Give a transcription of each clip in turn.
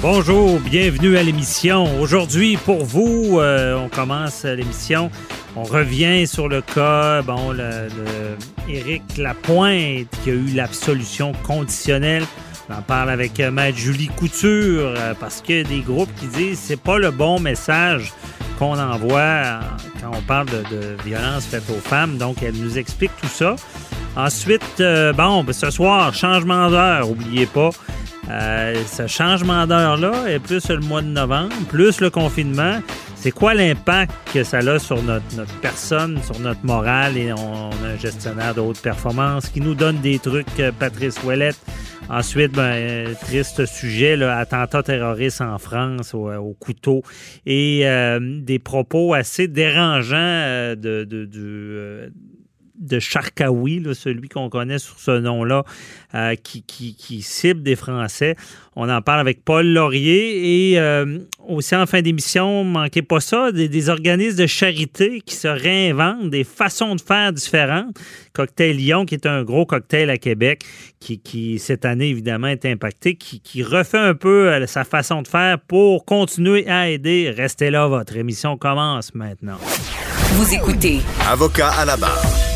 Bonjour, bienvenue à l'émission. Aujourd'hui, pour vous, euh, on commence l'émission. On revient sur le cas, bon, le, Éric Lapointe qui a eu l'absolution conditionnelle. On en parle avec euh, Maître Julie Couture euh, parce qu'il y a des groupes qui disent c'est pas le bon message qu'on envoie quand on parle de, de violence faite aux femmes. Donc, elle nous explique tout ça. Ensuite, bon, ben, ce soir, changement d'heure, oubliez pas. Euh, ce changement d'heure-là plus le mois de novembre, plus le confinement. C'est quoi l'impact que ça a sur notre, notre personne, sur notre morale? Et on, on a un gestionnaire de haute performance qui nous donne des trucs, euh, Patrice Ouellette. Ensuite, ben, euh, triste sujet, là, attentat terroriste en France au, au couteau et euh, des propos assez dérangeants euh, de, de, de, euh, de Charkaoui, là, celui qu'on connaît sur ce nom-là, euh, qui, qui, qui cible des Français. On en parle avec Paul Laurier et euh, aussi en fin d'émission, manquez pas ça, des, des organismes de charité qui se réinventent, des façons de faire différentes. Cocktail Lyon, qui est un gros cocktail à Québec, qui, qui cette année évidemment est impacté, qui, qui refait un peu euh, sa façon de faire pour continuer à aider. Restez là, votre émission commence maintenant. Vous écoutez Avocat à la barre.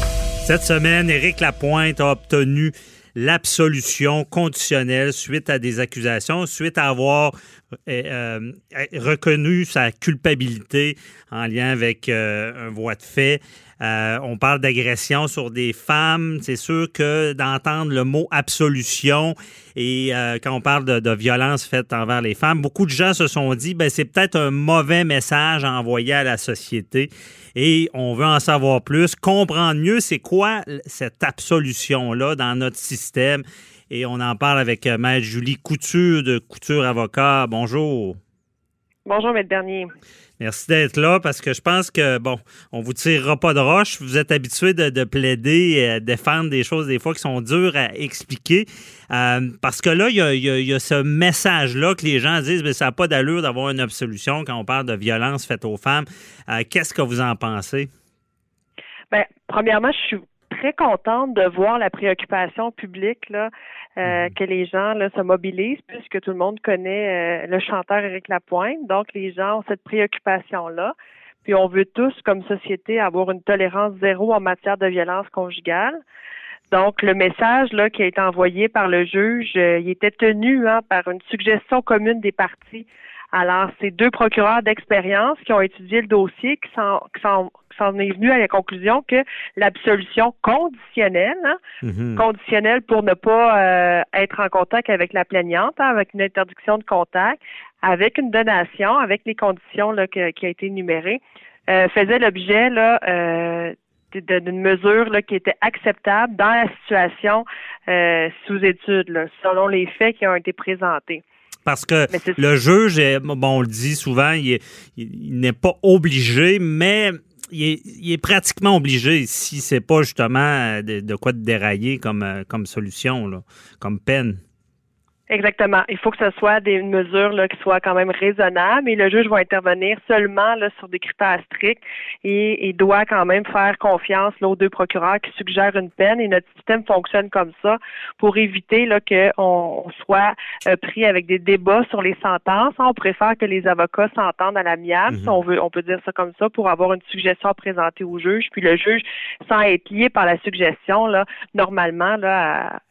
Cette semaine, Éric Lapointe a obtenu l'absolution conditionnelle suite à des accusations, suite à avoir euh, euh, reconnu sa culpabilité en lien avec euh, un voie de fait. Euh, on parle d'agression sur des femmes. C'est sûr que d'entendre le mot absolution et euh, quand on parle de, violence faite envers les femmes, beaucoup de gens se sont dit ben c'est peut-être un mauvais message à envoyer à la société et on veut en savoir plus, comprendre mieux c'est quoi cette absolution là dans notre système et on en parle avec euh, Maître Julie Couture de Couture Avocat. Bonjour. Bonjour, Maître Bernier. Merci d'être là parce que je pense que, bon, on vous tirera pas de roche. Vous êtes habitué de, de plaider, et défendre des choses des fois qui sont dures à expliquer. Euh, parce que là, il y a ce message-là que les gens disent, mais ça n'a pas d'allure d'avoir une absolution quand on parle de violence faite aux femmes. Euh, Qu'est-ce que vous en pensez? Bien, premièrement, je suis très contente de voir la préoccupation publique là, euh, que les gens là, se mobilisent puisque tout le monde connaît euh, le chanteur Éric Lapointe. Donc, les gens ont cette préoccupation-là. Puis on veut tous, comme société, avoir une tolérance zéro en matière de violence conjugale. Donc, le message là, qui a été envoyé par le juge, euh, il était tenu hein, par une suggestion commune des parties. Alors, c'est deux procureurs d'expérience qui ont étudié le dossier, qui s'en, qui s'en, est venu à la conclusion que l'absolution conditionnelle, hein, mm-hmm. conditionnelle pour ne pas euh, être en contact avec la plaignante, hein, avec une interdiction de contact, avec une donation, avec les conditions là, que, qui a été énumérées, euh, faisait l'objet là, euh, d'une mesure là, qui était acceptable dans la situation euh, sous étude, là, selon les faits qui ont été présentés. Parce que le juge, est, bon, on le dit souvent, il, n'est pas obligé, mais il est, il est, pratiquement obligé si c'est pas justement de, de, quoi de dérailler comme, comme solution, là, comme peine. Exactement. Il faut que ce soit des mesures là, qui soient quand même raisonnables et le juge va intervenir seulement là, sur des critères stricts et, et doit quand même faire confiance là, aux deux procureurs qui suggèrent une peine et notre système fonctionne comme ça pour éviter là, qu'on soit euh, pris avec des débats sur les sentences. On préfère que les avocats s'entendent à l'amiable, mm -hmm. si on veut, on peut dire ça comme ça, pour avoir une suggestion présentée au juge. Puis le juge, sans être lié par la suggestion, là, normalement, là,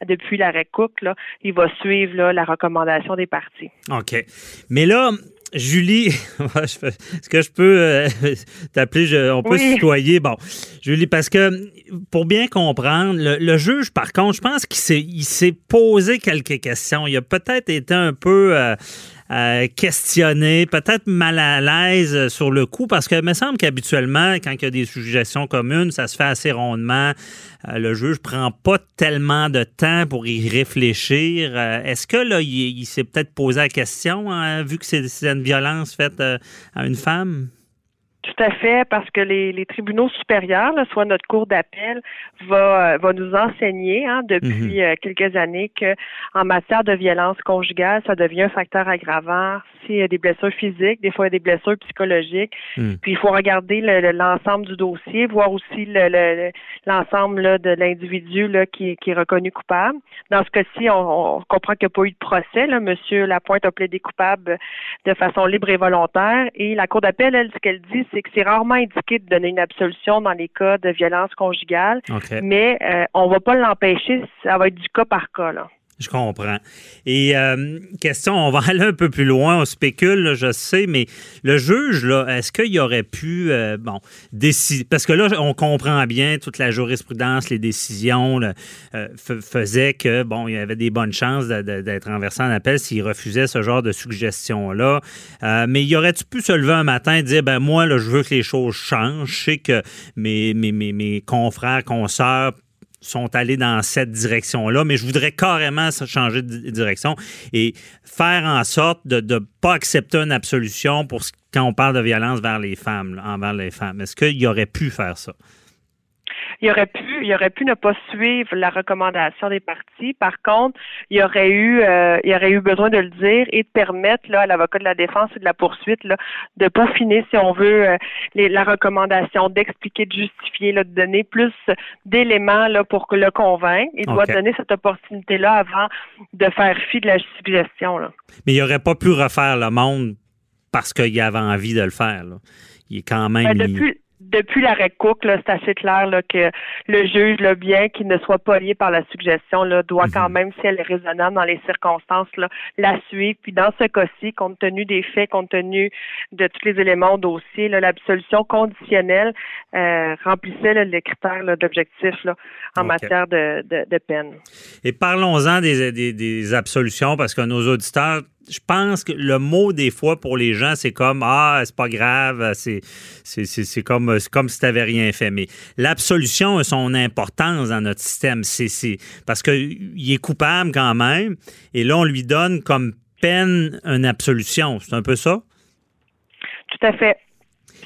à, depuis l'arrêt Cook, là, il va suivre là, là, la recommandation des parties. OK. Mais là, Julie, est-ce que je peux euh, t'appeler, on peut se tutoyer? Bon, Julie, parce que pour bien comprendre, le, juge, par contre, je pense qu'il s'est posé quelques questions. Il a peut-être été un peu euh, euh, questionné, peut-être mal à l'aise sur le coup, parce que me semble qu'habituellement, quand il y a des suggestions communes, ça se fait assez rondement. Euh, le juge prend pas tellement de temps pour y réfléchir. Euh, est-ce que là, il, s'est peut-être posé la question, hein, vu que c'est une violence faite à une femme? Tout à fait, parce que les, les tribunaux supérieurs, soit notre cour d'appel, va, va nous enseigner hein, depuis mhm. euh, quelques années que en matière de violence conjugale, ça devient un facteur aggravant s'il y a des blessures physiques, des fois il y a des blessures psychologiques. Mhm. Puis il faut regarder l'ensemble du dossier, voir aussi l'ensemble le, de l'individu qui, qui est reconnu coupable. Dans ce cas-ci, on, on, comprend qu'il n'y a pas eu de procès. Là. Monsieur Lapointe a plaidé coupable de façon libre et volontaire. Et la cour d'appel, elle, ce qu'elle dit, c'est que c'est rarement indiqué de donner une absolution dans les cas de violence conjugale, mais euh, on va pas l'empêcher, ça va être du cas par cas. Là. Je comprends. Et euh, question, on va aller un peu plus loin, on spécule, je sais, mais le juge, là, est-ce qu'il aurait pu, euh, bon, décider, parce que là, on comprend bien toute la jurisprudence, les décisions euh, faisaient que, bon, il y avait des bonnes chances d'être renversé en appel s'il refusait ce genre de suggestion-là. mais il aurait-tu pu se lever un matin et dire, ben moi, là, je veux que les choses changent, je sais que mes, mes, confrères, consoeurs sont allés dans cette direction-là, mais je voudrais carrément changer de direction et faire en sorte de ne pas accepter une absolution pour quand on parle de violence vers les femmes, envers les femmes. Est-ce qu'il aurait pu faire ça? Il aurait pu, il aurait pu ne pas suivre la recommandation des parties. Par contre, il aurait eu, euh, il aurait eu besoin de le dire et de permettre là, à l'avocat de la défense et de la poursuite là, de peaufiner, si on veut, euh, la recommandation, d'expliquer, de justifier, là, de donner plus d'éléments là pour le convaincre. Il doit donner cette opportunité-là avant de faire fi de la suggestion. Là. Mais il n'aurait pas pu refaire le monde parce qu'il avait envie de le faire. Il est quand même. Ben, depuis l'arrêt Cook, c'est assez clair que le juge, le bien qu'il ne soit pas lié par la suggestion, là, doit quand mhm. même, si elle est raisonnable dans les circonstances, là, la suivre. Puis dans ce cas-ci, compte tenu des faits, compte tenu de tous les éléments au dossier, l'absolution conditionnelle euh, remplissait les critères d'objectif en matière de, de, peine. Et parlons-en des, des, des absolutions, parce que nos auditeurs je pense que le mot des fois pour les gens, c'est comme Ah, c'est pas grave, c'est, c'est, comme, comme si tu n'avais rien fait. Mais l'absolution a son importance dans notre système. C'est, parce qu'il est coupable quand même. Et là, on lui donne comme peine une absolution. C'est un peu ça? Tout à fait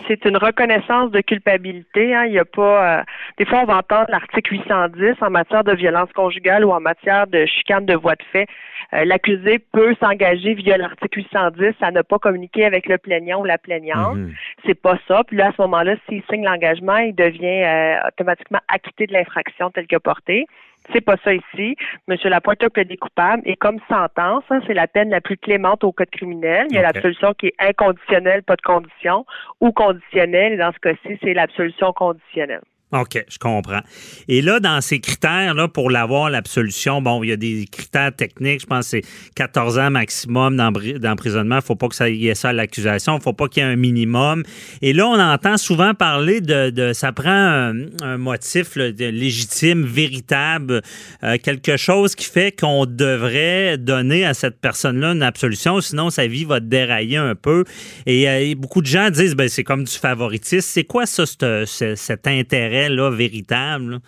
c'est une reconnaissance de culpabilité. Hein. Il y a pas. Euh, des fois, on va entendre l'article 810 en matière de violence conjugale ou en matière de chicane de voie de fait. Euh, l'accusé peut s'engager via l'article 810 à ne pas communiquer avec le plaignant ou la plaignante. Mhm. C'est pas ça. Puis là, à ce moment-là, s'il signe l'engagement, il devient euh, automatiquement acquitté de l'infraction telle que portée. C'est pas ça ici. Monsieur Lapointe a plaidé coupable et comme sentence, hein, c'est la peine la plus clémente au code criminel. Il y a l'absolution qui est inconditionnelle, pas de condition, ou conditionnelle. Et dans ce cas-ci, c'est l'absolution conditionnelle. OK, je comprends. Et là, dans ces critères-là, pour l'avoir, l'absolution, bon, il y a des critères techniques. Je pense que c'est 14 ans maximum d'emprisonnement. Il ne faut pas que ça y ait ça à l'accusation. Il ne faut pas qu'il y ait un minimum. Et là, on entend souvent parler de, ça prend un, motif légitime, véritable, euh, quelque chose qui fait qu'on devrait donner à cette personne-là une absolution, sinon sa vie va dérailler un peu. Et, euh, beaucoup de gens disent, ben, c'est comme du favoritisme. C'est quoi ça, cet intérêt? Là, véritable?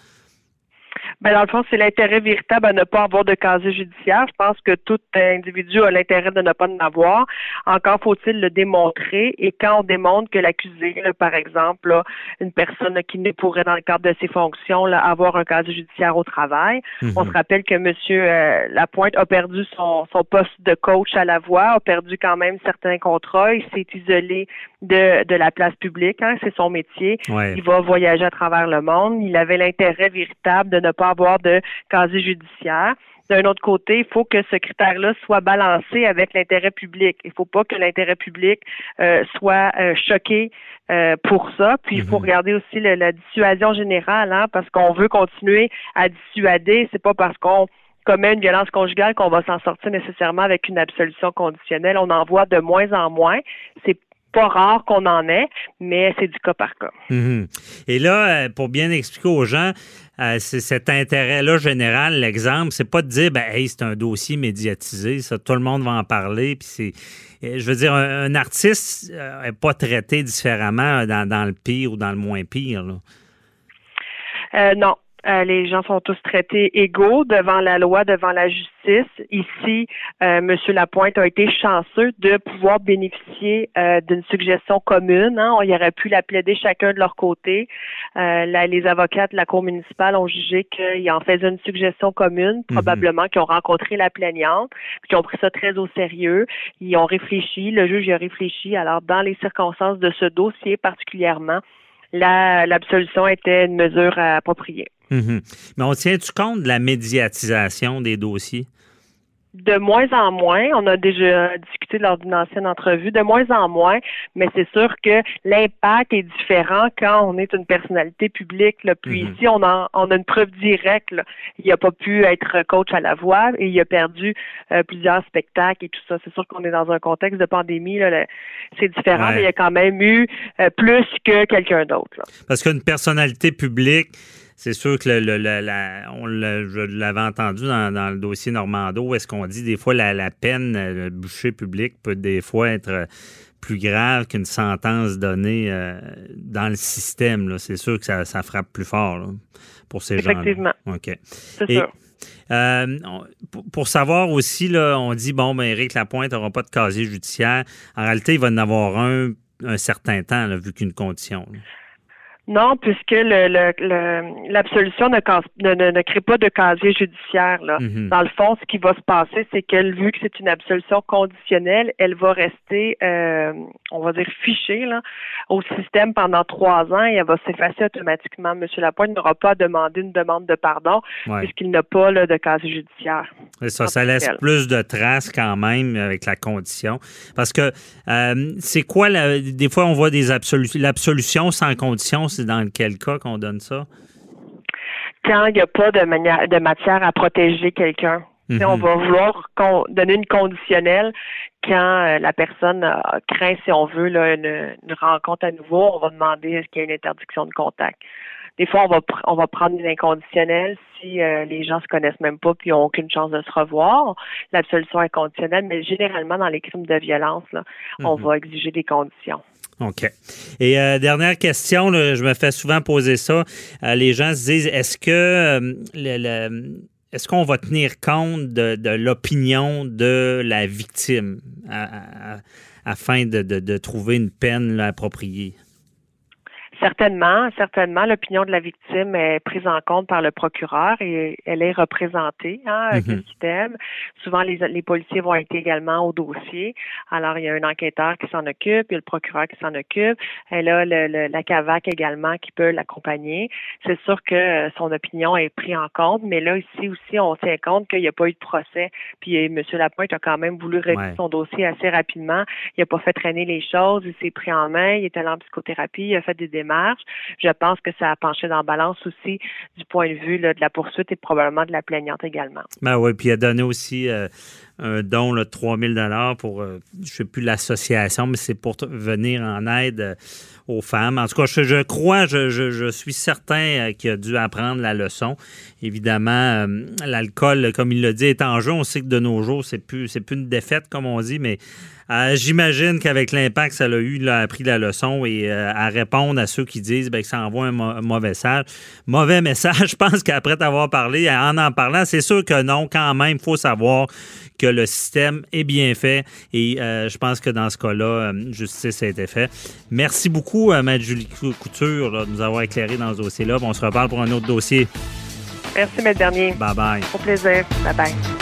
Ben, dans le fond, c'est l'intérêt véritable à ne pas avoir de casier judiciaire. Je pense que tout individu a l'intérêt de ne pas en avoir. Encore faut-il le démontrer. Et quand on démontre que l'accusé, par exemple, une personne qui ne pourrait, dans le cadre de ses fonctions, avoir un casier judiciaire au travail, on se mhm. rappelle que M. Euh, Lapointe a perdu son, poste de coach à la voix, a perdu quand même certains contrats. Il s'est isolé de, de la place publique. Hein, c'est son métier. Il va voyager à travers le monde. Il avait l'intérêt véritable de ne pas avoir de casier judiciaire. D'un autre côté, il faut que ce critère-là soit balancé avec l'intérêt public. Il ne faut pas que l'intérêt public euh, soit euh, choqué euh, pour ça. Puis il faut mhm. regarder aussi la dissuasion générale, hein, parce qu'on veut continuer à dissuader. C'est pas parce qu'on commet une violence conjugale qu'on va s'en sortir nécessairement avec une absolution conditionnelle. On en voit de moins en moins. C'est pas rare qu'on en ait, mais c'est du cas par cas. Mhm. Et là, euh, pour bien expliquer aux gens, euh, c'est cet intérêt-là général, l'exemple, c'est pas de dire, ben, hey, c'est un dossier médiatisé, ça, tout le monde va en parler, puis c'est. euh, Je veux dire, un, un artiste n'est pas traité différemment dans, dans le pire ou dans le moins pire. là. Euh, non. Euh, les gens sont tous traités égaux devant la loi, devant la justice. Ici, euh, M. Lapointe a été chanceux de pouvoir bénéficier euh, d'une suggestion commune. Hein. On y aurait pu la plaider chacun de leur côté. Euh, la- les avocats de la Cour municipale ont jugé qu'ils en faisaient une suggestion commune, probablement qu'ils ont rencontré la plaignante, puis qu'ils ont pris ça très au sérieux. Ils ont réfléchi, le juge y a réfléchi. Alors, dans les circonstances de ce dossier particulièrement, la- l'absolution était une mesure appropriée. Mhm. Mais on tient-tu compte de la médiatisation des dossiers? De moins en moins, on a déjà discuté lors d'une ancienne entrevue, de moins en moins, mais c'est sûr que l'impact est différent quand on est une personnalité publique. Là. Puis Mhm. ici, on a, on a une preuve directe. là. Il n'a pas pu être coach à la voix et il a perdu euh, plusieurs spectacles et tout ça. C'est sûr qu'on est dans un contexte de pandémie. c'est différent, Ouais. mais il y a quand même eu euh, plus que quelqu'un d'autre. Parce qu'une personnalité publique, c'est sûr que le, le- le- la- on l'a- je l'avais entendu dans, dans le dossier Normando, où est-ce qu'on dit des fois la, la peine, euh, le bûcher public peut des fois être euh, plus grave qu'une sentence donnée euh, dans le système. là. C'est sûr que ça, ça frappe plus fort là, pour ces gens-là. Effectivement. OK. C'est sûr. Euh, pour, pour savoir aussi, là, on dit, bon, ben, Éric Lapointe n'aura pas de casier judiciaire. En réalité, il va en avoir un un certain temps, là, vu qu'une condition. là. Non, puisque le, le- le- l'absolution ne, ne, ne- ne crée pas de casier judiciaire. Là. Mhm. Dans le fond, ce qui va se passer, c'est qu'elle, vu que c'est une absolution conditionnelle, elle va rester, euh, on va dire, fichée là, au système pendant trois ans et elle va s'effacer automatiquement. Monsieur Lapointe n'aura pas à demander une demande de pardon Ouais. puisqu'il n'a pas là, de casier judiciaire. Ça, laisse plus de traces quand même avec la condition. Parce que euh, c'est quoi, la- des fois, on voit des absolutions. L'absolution sans condition, c'est dans quel cas qu'on donne ça? Quand il n'y a pas de, manière, de matière à protéger quelqu'un. Sais, Mhm. On va vouloir con- donner une conditionnelle quand euh, la personne craint, si on veut, là, une, une rencontre à nouveau. On va demander est-ce qu'il y a une interdiction de contact. Des fois, on va pr- on va prendre une inconditionnelle si euh, les gens se connaissent même pas puis ont aucune chance de se revoir. L'absolution inconditionnelle, mais généralement dans les crimes de violence, là, on Mhm. va exiger des conditions. OK. Et euh, dernière question, là, je me fais souvent poser ça. Euh, les gens se disent est-ce que euh, le- le- est-ce qu'on va tenir compte de, de l'opinion de la victime à- à- afin de, de- de trouver une peine là, appropriée? Certainement, certainement, l'opinion de la victime est prise en compte par le procureur et elle est représentée hein, avec Mhm. système. Souvent, les, les policiers vont être également au dossier. Alors, il y a un enquêteur qui s'en occupe, il y a le procureur qui s'en occupe. Elle a le, le- la CAVAC également qui peut l'accompagner. C'est sûr que euh, son opinion est prise en compte, mais là, ici aussi, on tient compte qu'il n'y a pas eu de procès. Puis, euh, M. Lapointe a quand même voulu Ouais. son dossier assez rapidement. Il n'a pas fait traîner les choses, il s'est pris en main, il est allé en psychothérapie, il a fait des démarches. Je pense que ça a penché dans la balance aussi du point de vue de la poursuite et probablement de la plaignante également. Ben oui, puis il a donné aussi euh, un don de 3 000 pour, euh, je ne sais plus l'association, mais c'est pour venir en aide euh, aux femmes. En tout cas, je, crois, je, suis certain euh, qu'il a dû apprendre la leçon. Évidemment, l'alcool, comme il l'a dit, est en jeu. On sait que de nos jours, c'est plus, plus une défaite, comme on dit, mais j'imagine qu'avec l'impact que ça a eu, il a appris la leçon et à répondre à ceux qui disent ben, que ça envoie un, un mauvais message. Mauvais message, je pense qu'après t'avoir parlé, en en parlant, c'est sûr que non, quand même, il faut savoir que le système est bien fait et euh, je pense que dans ce cas-là, euh, justice a été faite. Merci beaucoup, euh, Maître Julie Cou- Couture, là, de nous avoir éclairé dans ce dossier-là. On se reparle pour un autre dossier. Merci, Maître Bernier. Bye bye. Au plaisir. Bye bye.